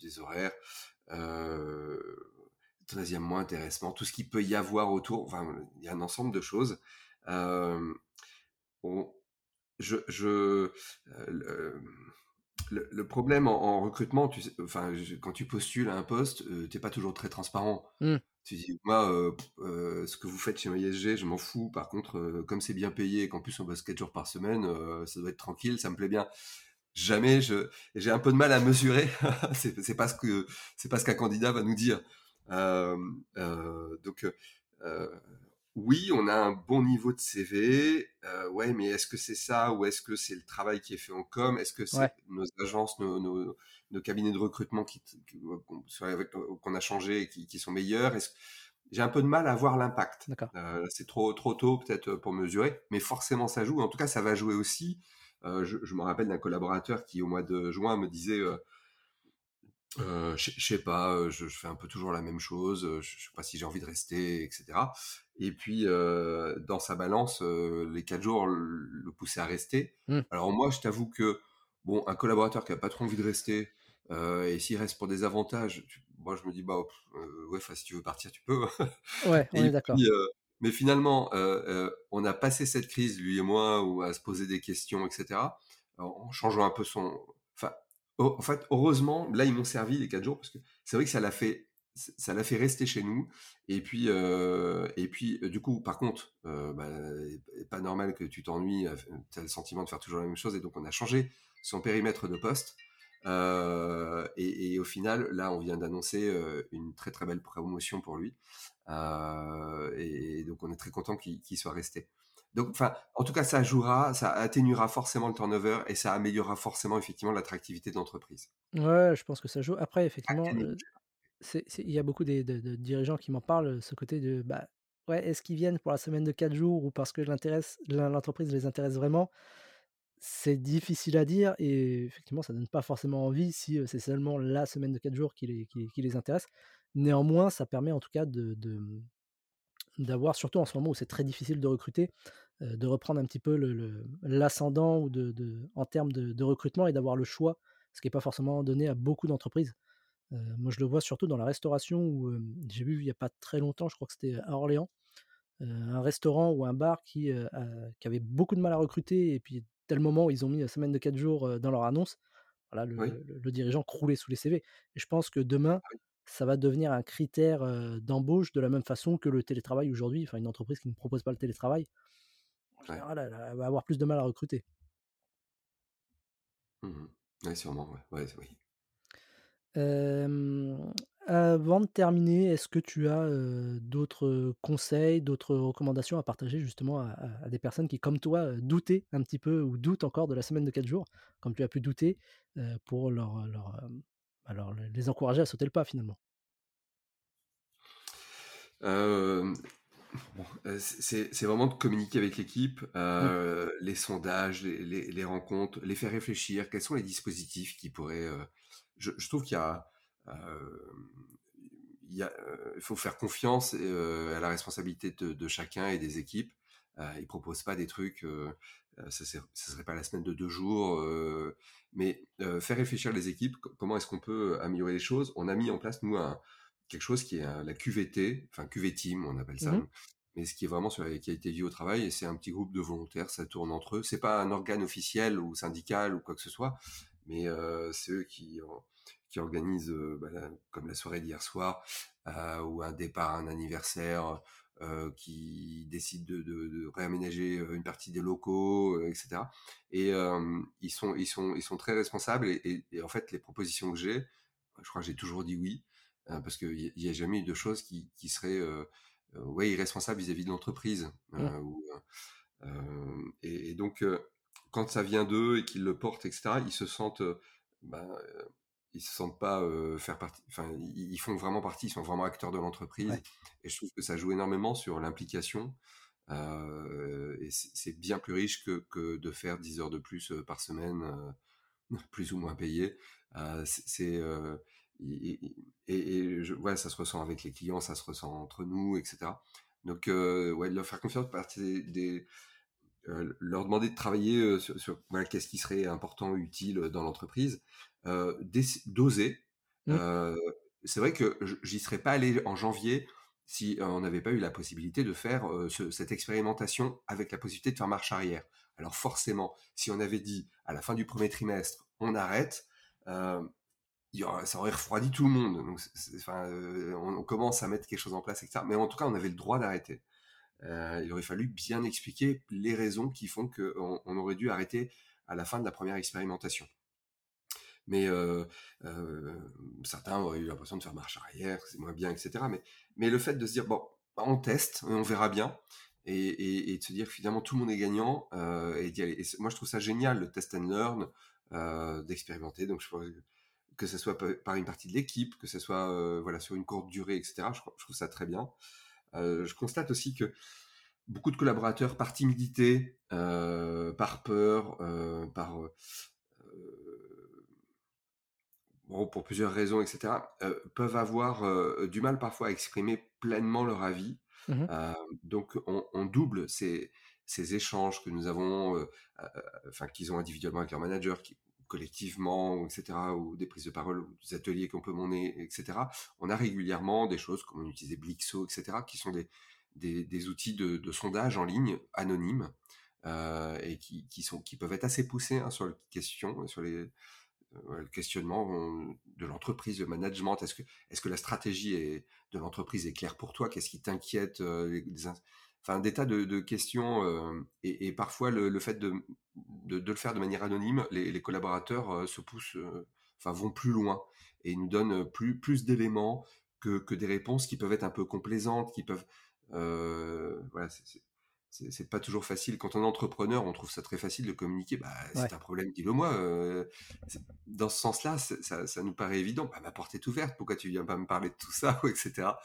des horaires, euh, troisième mois, intéressement, tout ce qu'il peut y avoir autour. Enfin, il y a un ensemble de choses. On, je, je le, problème en, recrutement, tu sais, enfin, quand tu postules à un poste, tu t'es pas toujours très transparent. Mmh. Tu dis, moi, ce que vous faites chez MySG, je m'en fous. Par contre, comme c'est bien payé et qu'en plus on bosse 4 jours par semaine, ça doit être tranquille, ça me plaît bien. Jamais, je, j'ai un peu de mal à mesurer. c'est, c'est pas ce que, c'est pas ce qu'un candidat va nous dire. donc, oui, on a un bon niveau de CV, euh, ouais, mais est-ce que c'est ça ou est-ce que c'est le travail qui est fait en com? Est-ce que c'est nos agences, nos, cabinets de recrutement qui, euh, qu'on a changé et qui, sont meilleurs? J'ai un peu de mal à voir l'impact. Euh, c'est trop, trop tôt peut-être pour mesurer, mais forcément ça joue. En tout cas, ça va jouer aussi. je, je, me rappelle d'un collaborateur qui, au mois de juin, me disait euh, je sais pas, je, fais un peu toujours la même chose, je, sais pas si j'ai envie de rester, etc. Et puis, dans sa balance, les quatre jours le, poussaient à rester. Mmh. Alors moi, je t'avoue que, bon, un collaborateur qui a pas trop envie de rester, et s'il reste pour des avantages, moi je me dis, bah, ouais, si tu veux partir, tu peux. ouais, on est d'accord. mais finalement, on a passé cette crise, lui et moi, où à se poser des questions, etc. En changeant un peu son, enfin, en fait, heureusement, là, ils m'ont servi les quatre jours parce que c'est vrai que ça l'a fait, ça l'a fait rester chez nous. Et puis, du coup, par contre, bah, pas normal que tu t'ennuies, tu as le sentiment de faire toujours la même chose. Et donc, on a changé son périmètre de poste. et, au final, là, on vient d'annoncer une très très belle promotion pour lui. et, donc on est très content qu'il soit resté. Donc, enfin, en tout cas, ça jouera, ça atténuera forcément le turnover et ça améliorera forcément effectivement l'attractivité de l'entreprise. Ouais, je pense que ça joue. Après, effectivement, il y a beaucoup de, dirigeants qui m'en parlent, ce côté de, bah, ouais, est-ce qu'ils viennent pour la semaine de 4 jours ou parce que l'entreprise les intéresse vraiment? C'est difficile à dire et effectivement, ça donne pas forcément envie si c'est seulement la semaine de 4 jours qui les, qui, les intéresse. Néanmoins, ça permet en tout cas de, d'avoir, surtout en ce moment où c'est très difficile de recruter, de reprendre un petit peu l'ascendant ou de, en termes de, recrutement et d'avoir le choix, ce qui n'est pas forcément donné à beaucoup d'entreprises. moi, je le vois surtout dans la restauration où j'ai vu il n'y a pas très longtemps, je crois que c'était à Orléans, un restaurant ou un bar qui, qui, avait beaucoup de mal à recruter et puis tel moment où ils ont mis la semaine de 4 jours dans leur annonce, voilà, le, dirigeant croulait sous les CV. Et je pense que demain, ah ça va devenir un critère d'embauche de la même façon que le télétravail aujourd'hui. Enfin, une entreprise qui ne propose pas le télétravail, elle, va avoir plus de mal à recruter. Mmh oui, sûrement, ouais. oui. avant de terminer, est-ce que tu as d'autres conseils, d'autres recommandations à partager justement à, des personnes qui, comme toi, doutaient un petit peu ou doutent encore de la semaine de 4 jours, comme tu as pu douter, pour leur, alors les encourager à sauter le pas finalement? Euh, c'est vraiment de communiquer avec l'équipe, mmh. euh, les sondages, les, rencontres, les faire réfléchir. Quels sont les dispositifs qui pourraient. Euh, je, trouve qu'il y a. il, faut faire confiance à la responsabilité de, chacun et des équipes. ils ne proposent pas des trucs euh, ce ne serait pas la semaine de deux jours, euh, mais euh, faire réfléchir les équipes, comment est-ce qu'on peut améliorer les choses? On a mis en place, nous, un, quelque chose qui est la QVT, enfin QV-Team, on appelle ça, mmh mais ce qui est vraiment sur la qualité de vie au travail, et c'est un petit groupe de volontaires, ça tourne entre eux. C'est pas un organe officiel ou syndical ou quoi que ce soit, mais c'est eux qui, qui organisent, bah, comme la soirée d'hier soir, ou un départ, un anniversaire, euh, qui décident de, de, réaménager euh, une partie des locaux, euh, etc. Et ils, sont, ils, sont, ils sont très responsables. Et, en fait, les propositions que j'ai, je crois que j'ai toujours dit oui, parce qu'il n'y a, jamais eu de choses qui, qui seraient ouais, irresponsables vis-à-vis de l'entreprise. Mmh. Et, donc, quand ça vient d'eux et qu'ils le portent, etc., ils se sentent... Bah, ils se sentent pas faire partie, enfin, ils font vraiment partie, ils sont vraiment acteurs de l'entreprise. Et je trouve que ça joue énormément sur l'implication. et c'est bien plus riche que, que, de faire 10 heures de plus par semaine, plus ou moins payées. c'est et, et, je, ouais, ça se ressent avec les clients, ça se ressent entre nous, etc. Donc, ouais, leur faire confiance, partie des, leur demander de travailler sur, sur voilà, qu'est-ce qui serait important, utile dans l'entreprise, euh, d'oser. Mmh. Euh, c'est vrai que j'y serais pas allé en janvier si on n'avait pas eu la possibilité de faire cette expérimentation avec la possibilité de faire marche arrière. Alors forcément, si on avait dit à la fin du premier trimestre, on arrête, ça aurait refroidi tout le monde. Donc, enfin, on, commence à mettre quelque chose en place, etc. Mais en tout cas, on avait le droit d'arrêter. il aurait fallu bien expliquer les raisons qui font qu'on on aurait dû arrêter à la fin de la première expérimentation mais certains auraient eu l'impression de faire marche arrière, c'est moins bien, etc. Mais, le fait de se dire, bon, on teste, on verra bien, et, de se dire finalement tout le monde est gagnant, et, et, moi je trouve ça génial, le test and learn, d'expérimenter, donc je que ce soit par une partie de l'équipe, que ce soit voilà, sur une courte durée, etc. Je, je trouve ça très bien. je constate aussi que beaucoup de collaborateurs, par timidité, par peur, par pour plusieurs raisons, etc., euh, peuvent avoir euh, du mal parfois à exprimer pleinement leur avis. Mmh euh, donc, on, double ces, ces, échanges que nous avons, enfin, qu'ils ont individuellement avec leur manager, qui, collectivement, etc., ou des prises de parole, des ateliers qu'on peut mener, etc. On a régulièrement des choses comme on utilisait Blixo, etc., qui sont des, des, outils de, sondage en ligne anonymes et qui, qui, sont, qui peuvent être assez poussés hein, sur les questions, sur les, le questionnement de l'entreprise, le management. Est-ce que, est que la stratégie de l'entreprise est claire pour toi? Qu'est-ce qui t'inquiète euh, Enfin, des tas de, questions. Euh, et, parfois, le, fait de, de, le faire de manière anonyme, les, collaborateurs euh, se poussent, enfin, vont plus loin et nous donnent plus, plus d'éléments que, que, des réponses qui peuvent être un peu complaisantes, qui peuvent Euh, voilà, c'est- pas toujours facile. Quand on est entrepreneur, on trouve ça très facile de communiquer. Bah, Ouais. c'est un problème, dis-le moi. euh, c'est- dans ce sens-là, ça, ça nous paraît évident. Bah, ma porte est ouverte. Pourquoi tu viens pas me parler de tout ça, etc.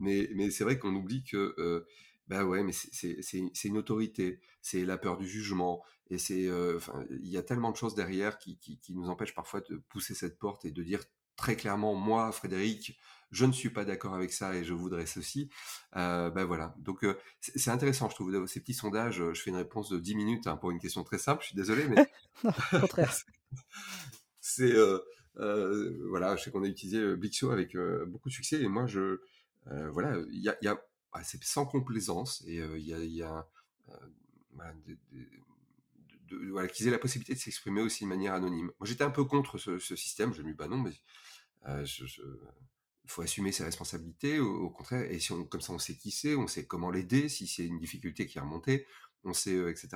Mais, mais c'est vrai qu'on oublie que, euh, bah ouais, mais c'est une autorité, c'est la peur du jugement, et c'est, euh, il y a tellement de choses derrière qui, qui, qui nous empêchent parfois de pousser cette porte et de dire très clairement, moi, Frédéric, je ne suis pas d'accord avec ça et je voudrais ceci. Euh, ben voilà. Donc euh, c'est intéressant, je trouve, ces petits sondages. Je fais une réponse de 10 minutes hein, pour une question très simple. Je suis désolé, mais Non, au contraire. c'est voilà. Je sais qu'on a utilisé euh, Blixio avec beaucoup de succès et moi je voilà, il y a, il y a ah, c'est sans complaisance et il y a, voilà, qu'ils aient la possibilité de s'exprimer aussi de manière anonyme. Moi, j'étais un peu contre ce, système. Je me dis, bah non, mais euh, je, je- il faut assumer ses responsabilités. Au, contraire, et si on, comme ça, on sait qui c'est, on sait comment l'aider, si c'est une difficulté qui est remontée, on sait, etc.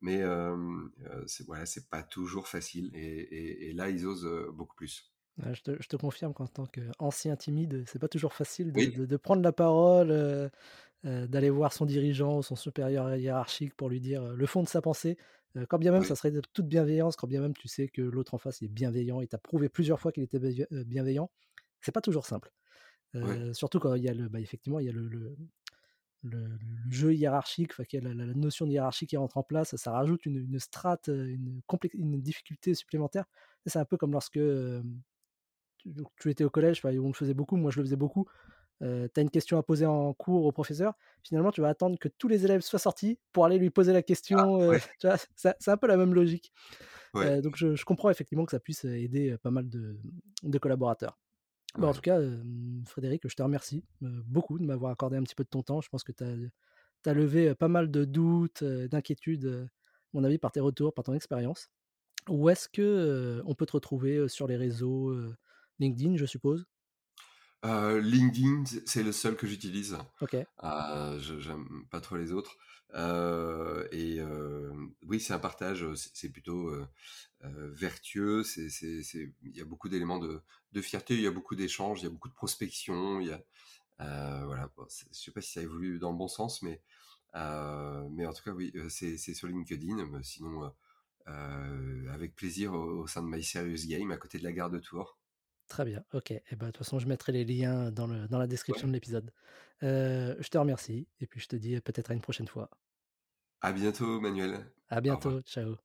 Mais euh, c'est voilà, pas toujours facile. Et, là, ils osent beaucoup plus. Je, te, je te confirme qu'en tant qu'ancien timide, c'est pas toujours facile de, Oui, de- de prendre la parole, euh, euh, d'aller voir son dirigeant ou son supérieur hiérarchique pour lui dire euh, le fond de sa pensée. Euh, quand bien même oui, ça serait de toute bienveillance, quand bien même tu sais que l'autre en face est bienveillant et t'a prouvé plusieurs fois qu'il était bienve- bienveillant, c'est pas toujours simple. surtout quand il y a le, bah, effectivement, il y a le, le- le- le jeu hiérarchique, enfin, la, notion de hiérarchie qui rentre en place, ça rajoute une, une strate, une, difficulté supplémentaire. C'est un peu comme lorsque tu, tu étais au collège, enfin, on le faisait beaucoup, moi je le faisais beaucoup. Euh, tu as une question à poser en cours au professeur, finalement tu vas attendre que tous les élèves soient sortis pour aller lui poser la question. euh, ouais, tu vois, c'est un peu la même logique. ouais, Euh, donc je, je comprends effectivement que ça puisse aider euh, pas mal de, de collaborateurs. Bah, en tout cas, euh, Frédéric, je te remercie euh, beaucoup de m'avoir accordé un petit peu de ton temps. Je pense que tu as, levé euh, pas mal de doutes, euh, d'inquiétudes, euh, à mon avis, par tes retours, par ton expérience. Où est-ce que euh, on peut te retrouver euh, sur les réseaux euh, LinkedIn, je suppose? Euh, LinkedIn, c'est le seul que j'utilise. Ok, je j'aime pas trop les autres. Euh, et euh, oui, c'est un partage, c'est plutôt euh, euh, vertueux. Il y a beaucoup d'éléments de, de fierté, il y a beaucoup d'échanges, il y a beaucoup de prospection. Il y a, euh, voilà. Bon, je sais pas si ça évolue dans le bon sens, mais euh, mais en tout cas, oui, euh, c'est, sur LinkedIn. Mais sinon, euh, euh, avec plaisir au, au sein de My Serious Game, à côté de la gare de Tours. Très bien. Ok, et ben, de toute façon, je mettrai les liens dans, le, dans la Ouais. description de l'épisode. Euh, je te remercie et puis je te dis peut-être à une prochaine fois. À bientôt, Manuel. À bientôt, ciao.